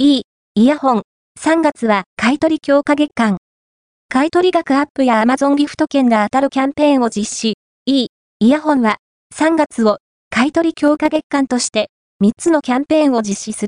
いい、イヤホン。3月は買取強化月間。買取額アップや Amazon ギフト券が当たるキャンペーンを実施。いい、イヤホンは3月を買取強化月間として3つのキャンペーンを実施する。